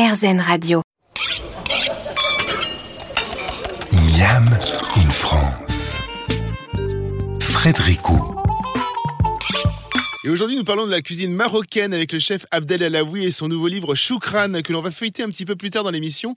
RZN Radio. Miam in France. Frédéric Et aujourd'hui, nous parlons de la cuisine marocaine avec le chef Abdel Alaoui et son nouveau livre Choukran que l'on va feuilleter un petit peu plus tard dans l'émission.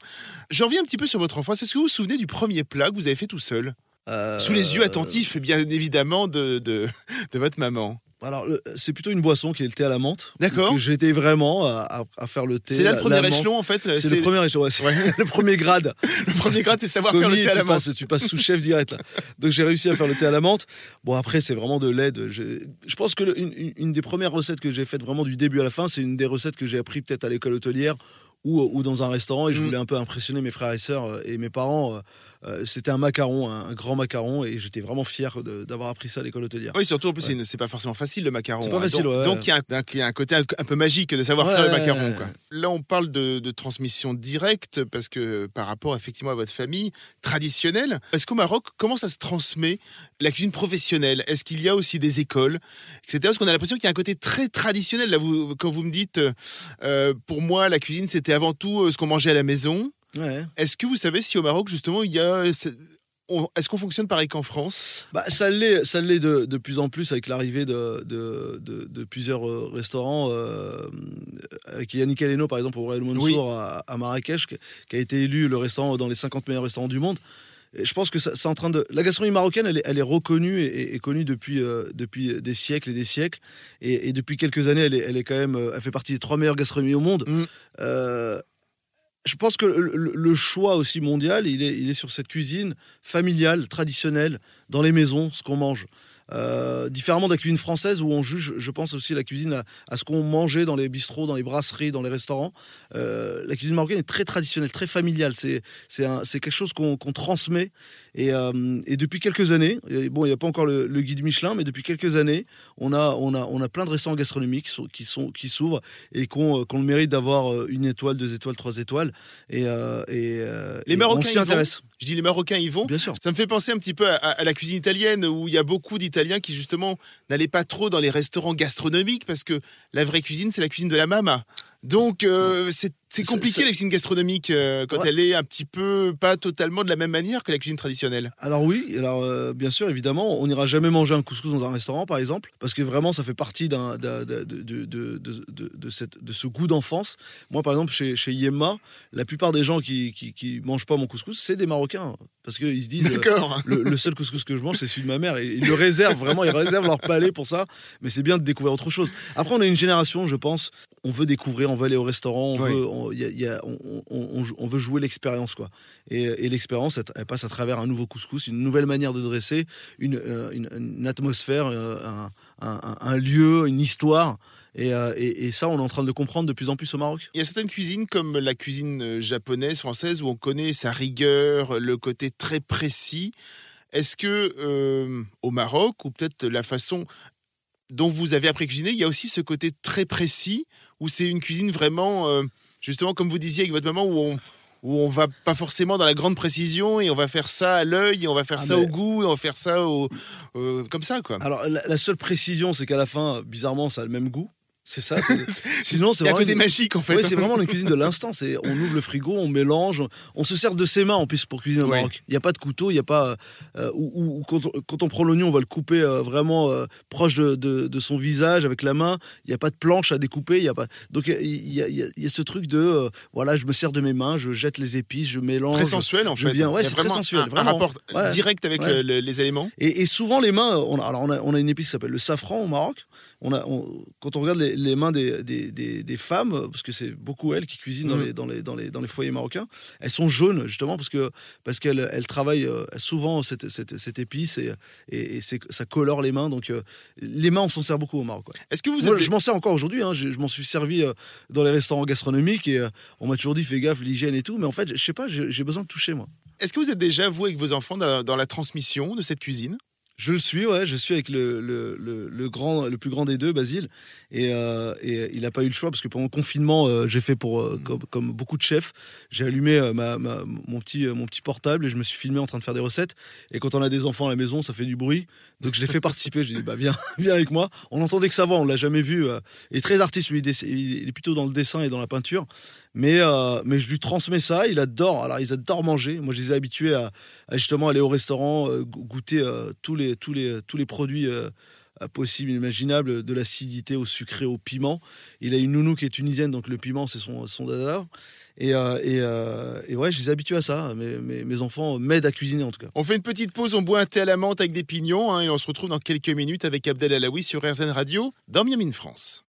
Je reviens un petit peu sur votre enfance. Est-ce que vous vous souvenez du premier plat que vous avez fait tout seul? Euh, Sous les yeux attentifs, bien évidemment, de, de, de votre maman. Alors, c'est plutôt une boisson qui est le thé à la menthe. D'accord. J'étais vraiment à, faire le thé. C'est là le premier échelon, en fait. C'est le premier échelon, ouais, c'est Ouais. le premier grade. Le premier grade, c'est savoir faire le thé à la menthe. passes, tu passes sous chef direct. Là. Donc j'ai réussi à faire le thé à la menthe. Bon, après, c'est vraiment de l'aide. Je, je pense que le- une, une- une des premières recettes que j'ai faites vraiment du début à la fin, c'est une des recettes que j'ai appris peut-être à l'école hôtelière ou, ou dans un restaurant. Et je Mm. voulais un peu impressionner mes frères et sœurs euh, et mes parents. euh, euh, C'était un macaron, un, un grand macaron. Et j'étais vraiment fier d'avoir appris ça à l'école hôtelière. Oui, surtout en plus, c'est pas forcément facile le macaron. C'est pas hein. facile, donc, ouais. donc il y, a un- il y a un côté un, un peu magique de savoir Ouais. faire le macaron. quoi. Là, on parle de, de transmission directe parce que par rapport effectivement à votre famille traditionnelle, est-ce qu'au Maroc, comment ça se transmet la cuisine professionnelle? Est-ce qu'il y a aussi des écoles, etc. Parce qu'on a l'impression qu'il y a un côté très traditionnel. Là, vous, quand vous me dites, euh, pour moi, la cuisine, c'était avant tout euh, ce qu'on mangeait à la maison. Ouais. Est-ce que vous savez si au Maroc, justement, il y a Est-ce qu'on fonctionne pareil qu'en France? Bah, ça l'est, ça l'est de, de plus en plus avec l'arrivée de, de, de- de plusieurs euh, restaurants. euh, avec Yannick Aleno, par exemple, au Royal Mansour Oui. à, à Marrakech, qui, qui a été élu le restaurant dans les 50 meilleurs restaurants du monde. Je pense que c'est en train de. La gastronomie marocaine, elle est, elle est reconnue et, connue depuis, euh, depuis des siècles et des siècles. Et, et depuis quelques années, elle est, elle est quand même. euh, Elle fait partie des trois meilleures gastronomies au monde. Mm. Euh, je pense que le, le- le choix aussi mondial, il est, il est sur cette cuisine familiale, traditionnelle, dans les maisons, ce qu'on mange. Euh, différemment de la cuisine française où on juge, je pense aussi la cuisine à, à ce qu'on mangeait dans les bistrots, dans les brasseries, dans les restaurants. Euh, la cuisine marocaine est très traditionnelle, très familiale. C'est quelque chose qu'on qu'on transmet. Et, euh, et depuis quelques années, et bon, il n'y a pas encore le, le guide Michelin, mais depuis quelques années, on a, on a, on a plein de restaurants gastronomiques qui sont- qui s'ouvrent et qu'on qu'on le mérite d'avoir une étoile, deux étoiles, trois étoiles. Et, et, Les Marocains s'y y vont intéresse. Je dis les Marocains y vont. Bien sûr. Ça me fait penser un petit peu à, à- à la cuisine italienne où il y a beaucoup d'Italiens qui justement n'allaient pas trop dans les restaurants gastronomiques parce que la vraie cuisine c'est la cuisine de la mama. Donc euh, c'est compliqué la cuisine gastronomique euh, quand Ouais. elle est un petit peu pas totalement de la même manière que la cuisine traditionnelle. Alors oui, alors euh, bien sûr, évidemment, on n'ira jamais manger un couscous dans un restaurant, par exemple, parce que vraiment, ça fait partie d'un, de, de, de, de, de- de cette, de ce goût d'enfance. Moi, par exemple, chez, chez Yemma, la plupart des gens qui, qui, qui mangent pas mon couscous, c'est des Marocains, parce qu'ils se disent. D'accord. le, le seul couscous que je mange, c'est celui de ma mère. Et ils le réservent vraiment, ils réservent leur palais pour ça. Mais c'est bien de découvrir autre chose. Après, on a une génération, je pense, on veut découvrir, on veut aller au restaurant, on, Oui. veut, on, y a- y a- on, on- on- on veut jouer l'expérience, quoi. Et, et l'expérience, elle, elle passe à travers un nouveau couscous, une nouvelle manière de dresser, une, euh, une- une atmosphère, euh, un, un- un- un lieu, une histoire. Et, euh, et- et ça, on est en train de comprendre de plus en plus au Maroc. Il y a certaines cuisines comme la cuisine japonaise, française où on connaît sa rigueur, le côté très précis. Est-ce que euh, au Maroc ou peut-être la façon dont vous avez appris à cuisiner, il y a aussi ce côté très précis où c'est une cuisine vraiment, euh, justement, comme vous disiez avec votre maman, où on, où on va pas forcément dans la grande précision et on va faire ça à l'œil, et on va faire Ah, ça mais- au goût, et on va faire ça au, euh, comme ça, quoi. Alors, la, la seule précision, c'est qu'à la fin, bizarrement, ça a le même goût. C'est ça. Sinon, c'est Il y a un vraiment. côté magique, en fait. Oui, c'est vraiment la cuisine de l'instant. C'est on ouvre le frigo, on mélange, on se sert de ses mains en plus pour cuisiner au. Maroc. Il n'y a pas de couteau, il n'y a pas euh, ou, ou- ou quand, on- quand on prend l'oignon, on va le couper euh, vraiment euh, proche de, de- de son visage avec la main. Il n'y a pas de planche à découper. Il y a pas. Donc il y a, y y ce truc de voilà, je me sers de mes mains, je jette les épices, je mélange. Très sensuel, en fait. viens- ouais, c'est très sensuel, un- un, vraiment. rapport Ouais. direct avec Ouais. le- le- les éléments. Et, et souvent les mains, on a, alors on a, on a une épice qui s'appelle le safran au Maroc. On a, on- quand on regarde les, les mains des, des, des- des femmes, parce que c'est beaucoup elles qui cuisinent dans, Mhm. les, dans, les, dans, les, dans les foyers marocains, elles sont jaunes justement parce que parce qu'elles elles travaillent euh, souvent cette, cette, cette épice et, et, et c'est- ça colore les mains. Donc euh, les mains, on s'en sert beaucoup au Maroc. Est-ce que vous Moi, avez... je m'en sers encore aujourd'hui. hein. Je, je m'en suis servi euh, dans les restaurants gastronomiques et on m'a toujours dit fais gaffe l'hygiène et tout. Mais en fait, je sais pas, j'ai besoin de toucher moi. Est-ce que vous êtes déjà, vous, avec vos enfants, dans la transmission de cette cuisine? Je le suis, ouais, je suis avec le, le, le, le grand, le plus grand des deux, Basile. Et, euh, et il n'a pas eu le choix parce que pendant le confinement, euh, j'ai fait pour, euh, comme, comme beaucoup de chefs, j'ai allumé ma, ma- mon, petit, mon petit portable et je me suis filmé en train de faire des recettes. Et quand on a des enfants à la maison, ça fait du bruit. Donc je l'ai fait participer. J'ai dit bah viens, viens avec moi. On entendait que sa voix, on l'a jamais vu. il est très artiste, lui. Il est plutôt dans le dessin et dans la peinture. Mais, euh, mais je lui transmets ça. Il adore. Alors ils adorent manger. Moi, je les ai habitués à, à justement aller au restaurant, euh, go- goûter euh, tous les tous les tous les produits. possibles, imaginables, de l'acidité au sucré, au piment. Il a une nounou qui est tunisienne, donc le piment, c'est son, son dada. Et, et, ouais, je les ai habitués à ça. Mes, mes, mes enfants m'aident à cuisiner en tout cas. On fait une petite pause, on boit un thé à la menthe avec des pignons hein, et on se retrouve dans quelques minutes avec Abdel Alaoui sur RZN Radio dans Miami France.